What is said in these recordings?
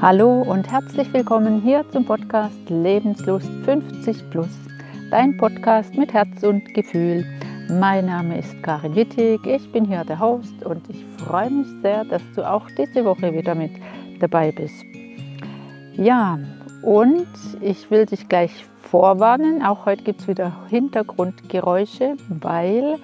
Hallo und herzlich willkommen hier zum Podcast Lebenslust 50 Plus, dein Podcast mit Herz und Gefühl. Mein Name ist Karin Wittig, ich bin hier der Host und ich freue mich sehr, dass du auch diese Woche wieder mit dabei bist. Ja, und ich will dich gleich vorwarnen, auch heute gibt es wieder Hintergrundgeräusche, weil,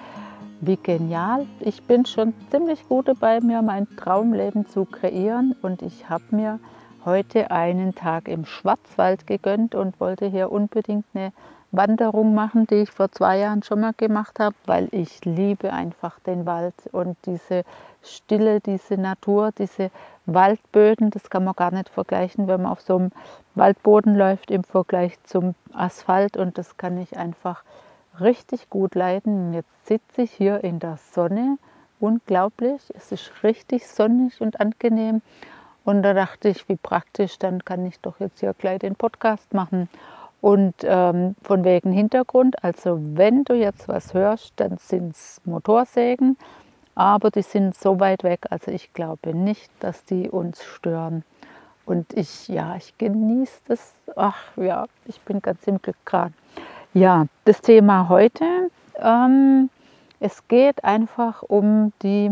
wie genial, ich bin schon ziemlich gut dabei, mir mein Traumleben zu kreieren. Und ich habe mir heute einen Tag im Schwarzwald gegönnt und wollte hier unbedingt eine Wanderung machen, die ich vor zwei Jahren schon mal gemacht habe, weil ich liebe einfach den Wald und diese Stille, diese Natur, diese Waldböden, das kann man gar nicht vergleichen, wenn man auf so einem Waldboden läuft im Vergleich zum Asphalt und das kann ich einfach richtig gut leiden. Jetzt sitze ich hier in der Sonne, unglaublich, es ist richtig sonnig und angenehm und da dachte ich, wie praktisch, dann kann ich doch jetzt hier gleich den Podcast machen. Und ähm, von wegen Hintergrund, also wenn du jetzt was hörst, dann sind es Motorsägen, aber die sind so weit weg, also ich glaube nicht, dass die uns stören. Und ich, ja, ich genieße das. Ach ja, ich bin ganz im Glück gerade. Ja, das Thema heute, ähm, es geht einfach um die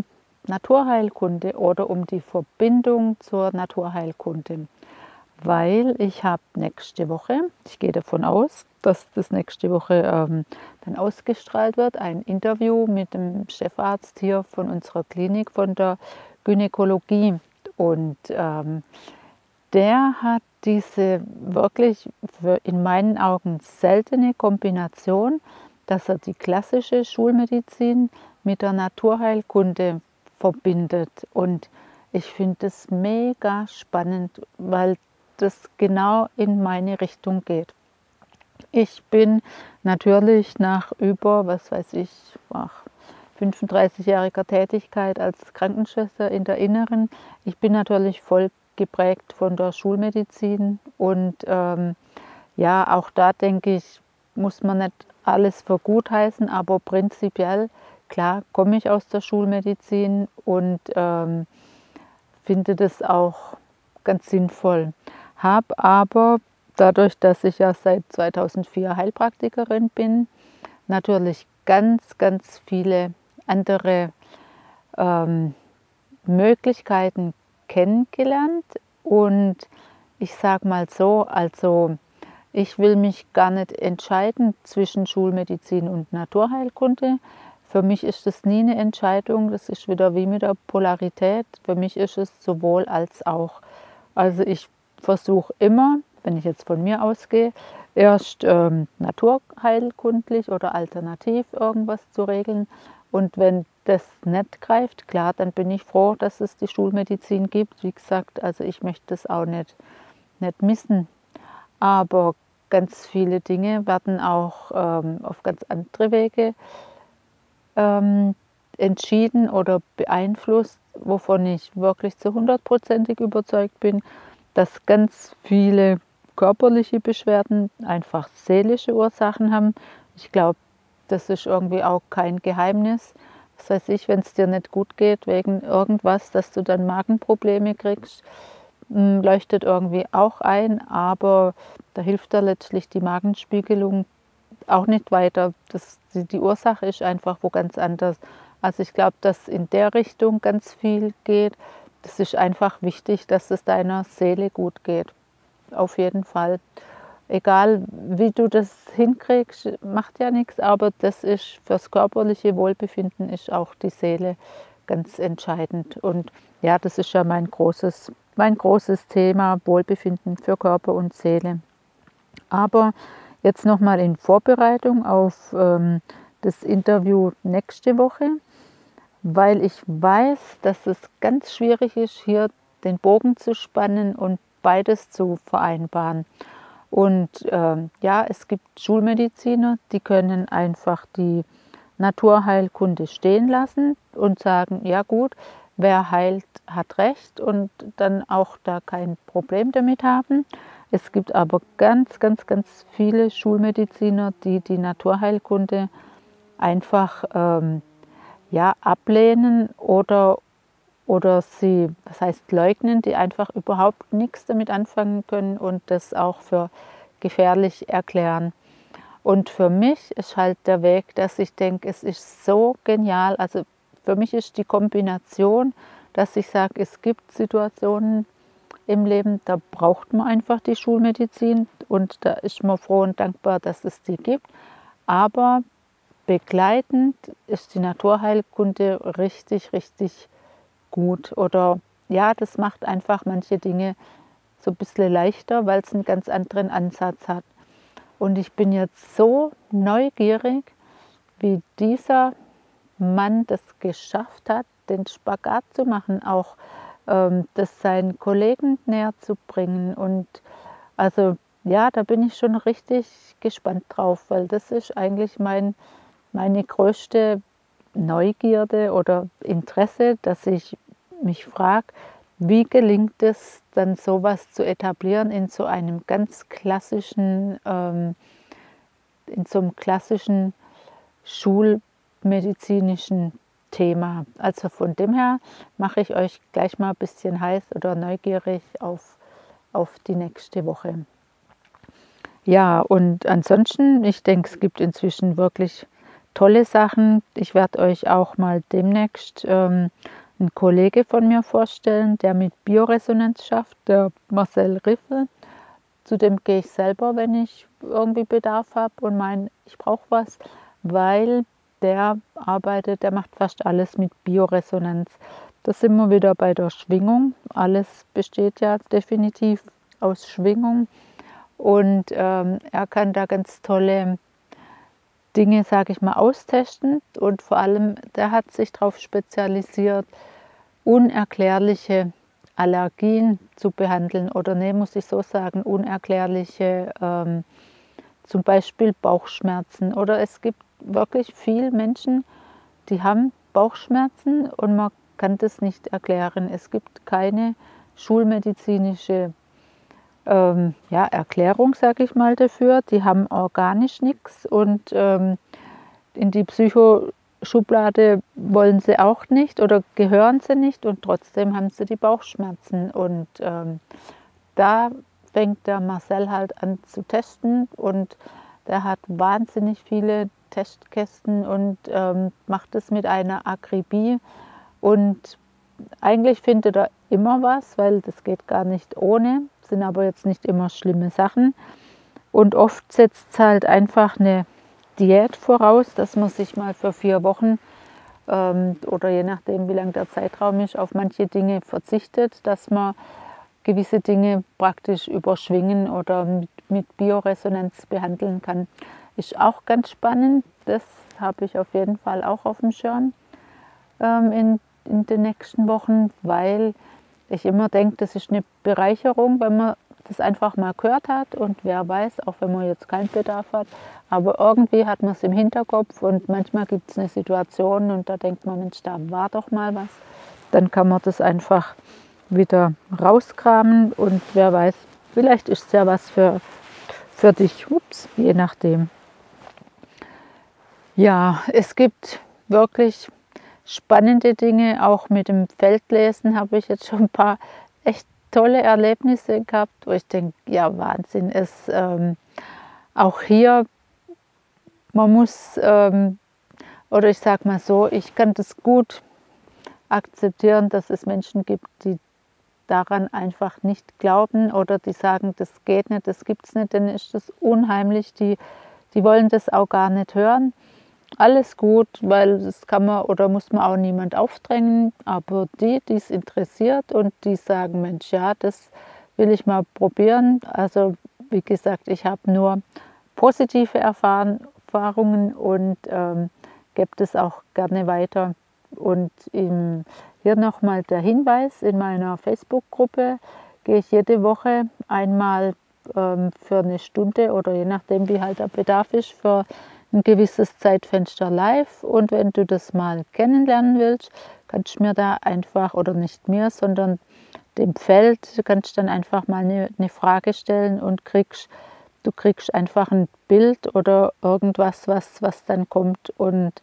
Naturheilkunde oder um die Verbindung zur Naturheilkunde weil ich habe nächste Woche, ich gehe davon aus, dass das nächste Woche ähm, dann ausgestrahlt wird, ein Interview mit dem Chefarzt hier von unserer Klinik, von der Gynäkologie. Und ähm, der hat diese wirklich in meinen Augen seltene Kombination, dass er die klassische Schulmedizin mit der Naturheilkunde verbindet. Und ich finde das mega spannend, weil das genau in meine Richtung geht. Ich bin natürlich nach über, was weiß ich, 35-jähriger Tätigkeit als Krankenschwester in der Inneren, ich bin natürlich voll geprägt von der Schulmedizin und ähm, ja, auch da denke ich, muss man nicht alles für gut heißen, aber prinzipiell, klar, komme ich aus der Schulmedizin und ähm, finde das auch ganz sinnvoll habe aber dadurch, dass ich ja seit 2004 Heilpraktikerin bin, natürlich ganz, ganz viele andere ähm, Möglichkeiten kennengelernt. Und ich sage mal so, also ich will mich gar nicht entscheiden zwischen Schulmedizin und Naturheilkunde. Für mich ist das nie eine Entscheidung, das ist wieder wie mit der Polarität. Für mich ist es sowohl als auch. Also ich versuche immer, wenn ich jetzt von mir ausgehe, erst ähm, naturheilkundlich oder alternativ irgendwas zu regeln. Und wenn das nicht greift, klar, dann bin ich froh, dass es die Schulmedizin gibt. Wie gesagt, also ich möchte das auch nicht, nicht missen. Aber ganz viele Dinge werden auch ähm, auf ganz andere Wege ähm, entschieden oder beeinflusst, wovon ich wirklich zu hundertprozentig überzeugt bin, dass ganz viele körperliche Beschwerden einfach seelische Ursachen haben. Ich glaube, das ist irgendwie auch kein Geheimnis. Das heißt, ich, wenn es dir nicht gut geht wegen irgendwas, dass du dann Magenprobleme kriegst, hm, leuchtet irgendwie auch ein, aber da hilft da letztlich die Magenspiegelung auch nicht weiter. Das, die, die Ursache ist einfach wo ganz anders. Also ich glaube, dass in der Richtung ganz viel geht das ist einfach wichtig, dass es deiner Seele gut geht. Auf jeden Fall. Egal wie du das hinkriegst, macht ja nichts, aber das ist fürs körperliche Wohlbefinden ist auch die Seele ganz entscheidend. Und ja, das ist ja mein großes, mein großes Thema, Wohlbefinden für Körper und Seele. Aber jetzt nochmal in Vorbereitung auf ähm, das Interview nächste Woche weil ich weiß, dass es ganz schwierig ist, hier den Bogen zu spannen und beides zu vereinbaren. Und äh, ja, es gibt Schulmediziner, die können einfach die Naturheilkunde stehen lassen und sagen, ja gut, wer heilt, hat recht und dann auch da kein Problem damit haben. Es gibt aber ganz, ganz, ganz viele Schulmediziner, die die Naturheilkunde einfach ähm, ja, ablehnen oder, oder sie, was heißt leugnen, die einfach überhaupt nichts damit anfangen können und das auch für gefährlich erklären. Und für mich ist halt der Weg, dass ich denke, es ist so genial. Also für mich ist die Kombination, dass ich sage, es gibt Situationen im Leben, da braucht man einfach die Schulmedizin und da ist man froh und dankbar, dass es die gibt. Aber begleitend ist die Naturheilkunde richtig, richtig gut. Oder ja, das macht einfach manche Dinge so ein bisschen leichter, weil es einen ganz anderen Ansatz hat. Und ich bin jetzt so neugierig, wie dieser Mann das geschafft hat, den Spagat zu machen, auch das seinen Kollegen näher zu bringen. Und also ja, da bin ich schon richtig gespannt drauf, weil das ist eigentlich mein, meine größte Neugierde oder Interesse, dass ich mich frage, wie gelingt es dann sowas zu etablieren in so einem ganz klassischen, ähm, in so einem klassischen schulmedizinischen Thema. Also von dem her mache ich euch gleich mal ein bisschen heiß oder neugierig auf, auf die nächste Woche. Ja, und ansonsten, ich denke, es gibt inzwischen wirklich tolle Sachen. Ich werde euch auch mal demnächst ähm, einen Kollege von mir vorstellen, der mit Bioresonanz schafft, der Marcel Riffel. Zu dem gehe ich selber, wenn ich irgendwie Bedarf habe und meine, ich brauche was, weil der arbeitet, der macht fast alles mit Bioresonanz. Da sind wir wieder bei der Schwingung. Alles besteht ja definitiv aus Schwingung. Und ähm, er kann da ganz tolle Dinge, sage ich mal, austesten. Und vor allem, der hat sich darauf spezialisiert, unerklärliche Allergien zu behandeln. Oder ne, muss ich so sagen, unerklärliche ähm, zum Beispiel Bauchschmerzen. Oder es gibt wirklich viele Menschen, die haben Bauchschmerzen und man kann das nicht erklären. Es gibt keine schulmedizinische ähm, ja, Erklärung, sage ich mal, dafür. Die haben organisch nichts und ähm, in die Psychoschublade wollen sie auch nicht oder gehören sie nicht und trotzdem haben sie die Bauchschmerzen. Und ähm, da fängt der Marcel halt an zu testen und der hat wahnsinnig viele Testkästen und ähm, macht es mit einer Akribie. Und eigentlich findet er immer was, weil das geht gar nicht ohne, sind aber jetzt nicht immer schlimme Sachen. Und oft setzt es halt einfach eine Diät voraus, dass man sich mal für vier Wochen ähm, oder je nachdem, wie lang der Zeitraum ist, auf manche Dinge verzichtet, dass man gewisse Dinge praktisch überschwingen oder mit, mit Bioresonanz behandeln kann. Ist auch ganz spannend. Das habe ich auf jeden Fall auch auf dem Schirm ähm, in, in den nächsten Wochen, weil ich immer denke, das ist eine Bereicherung, wenn man das einfach mal gehört hat und wer weiß, auch wenn man jetzt keinen Bedarf hat, aber irgendwie hat man es im Hinterkopf und manchmal gibt es eine Situation und da denkt man, Mensch, da war doch mal was. Dann kann man das einfach wieder rauskramen und wer weiß, vielleicht ist es ja was für, für dich, ups, je nachdem. Ja, es gibt wirklich spannende Dinge. Auch mit dem Feldlesen habe ich jetzt schon ein paar echt tolle Erlebnisse gehabt, wo ich denke, ja Wahnsinn, es ähm, auch hier, man muss, ähm, oder ich sage mal so, ich kann das gut akzeptieren, dass es Menschen gibt, die daran einfach nicht glauben oder die sagen, das geht nicht, das gibt es nicht, dann ist das unheimlich, die, die wollen das auch gar nicht hören alles gut, weil das kann man oder muss man auch niemand aufdrängen. Aber die, die es interessiert und die sagen, Mensch, ja, das will ich mal probieren. Also wie gesagt, ich habe nur positive Erfahrungen und ähm, gebe das auch gerne weiter. Und im, hier nochmal der Hinweis, in meiner Facebook-Gruppe gehe ich jede Woche einmal ähm, für eine Stunde oder je nachdem, wie halt der Bedarf ist, für ein gewisses Zeitfenster live und wenn du das mal kennenlernen willst, kannst du mir da einfach oder nicht mir, sondern dem Feld. Du kannst dann einfach mal eine, eine Frage stellen und kriegst, du kriegst einfach ein Bild oder irgendwas, was, was dann kommt. Und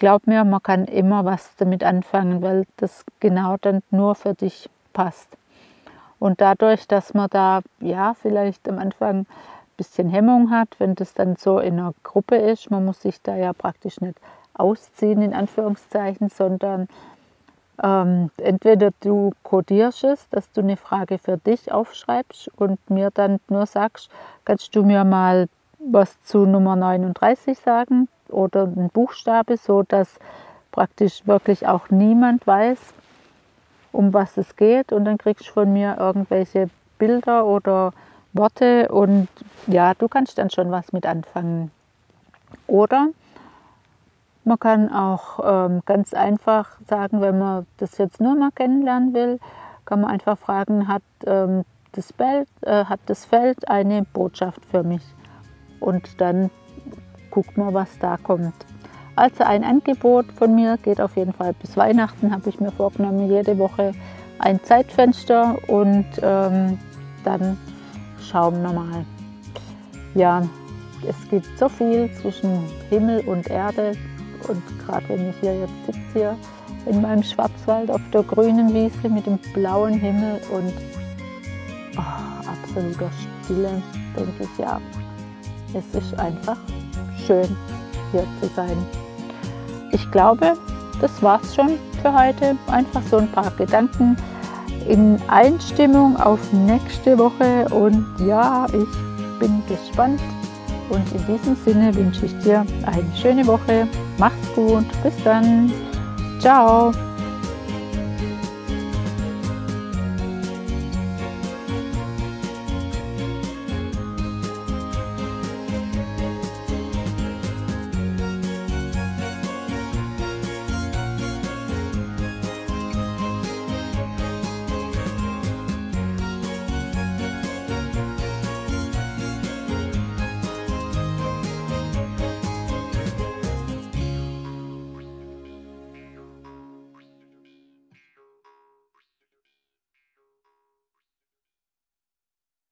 glaub mir, man kann immer was damit anfangen, weil das genau dann nur für dich passt. Und dadurch, dass man da ja vielleicht am Anfang ein bisschen Hemmung hat, wenn das dann so in einer Gruppe ist, man muss sich da ja praktisch nicht ausziehen, in Anführungszeichen, sondern ähm, entweder du kodierst es, dass du eine Frage für dich aufschreibst und mir dann nur sagst, kannst du mir mal was zu Nummer 39 sagen oder ein Buchstabe, so dass praktisch wirklich auch niemand weiß, um was es geht und dann kriegst du von mir irgendwelche Bilder oder Worte und ja, du kannst dann schon was mit anfangen. Oder man kann auch ähm, ganz einfach sagen, wenn man das jetzt nur mal kennenlernen will, kann man einfach fragen, hat, ähm, das, Feld, äh, hat das Feld eine Botschaft für mich? Und dann guckt man, was da kommt. Also ein Angebot von mir geht auf jeden Fall bis Weihnachten, habe ich mir vorgenommen, jede Woche ein Zeitfenster und ähm, dann schauen wir mal. Ja, es gibt so viel zwischen Himmel und Erde, und gerade wenn ich hier jetzt sitze, hier in meinem Schwarzwald auf der grünen Wiese mit dem blauen Himmel und oh, absoluter Stille, denke ich, ja, es ist einfach schön hier zu sein. Ich glaube, das war's schon für heute. Einfach so ein paar Gedanken in Einstimmung auf nächste Woche und ja, ich bin gespannt, und in diesem Sinne wünsche ich dir eine schöne Woche. Mach's gut. Bis dann. Ciao.